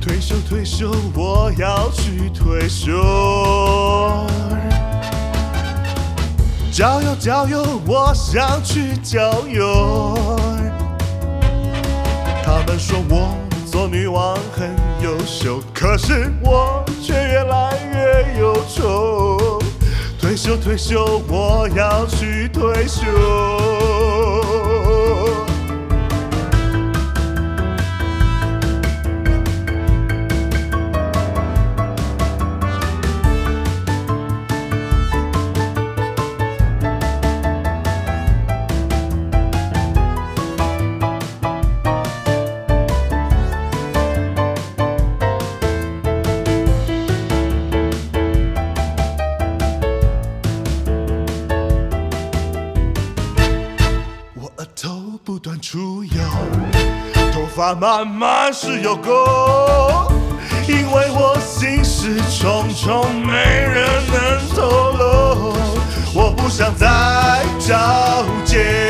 退休退休，我要去退休。郊游郊游，我想去郊游。他们说我做女王很优秀，可是我却越来越忧愁。退休退休，我要不断出油，头发慢慢是有垢，因为我心事重重，没人能透露。我不想再找借口，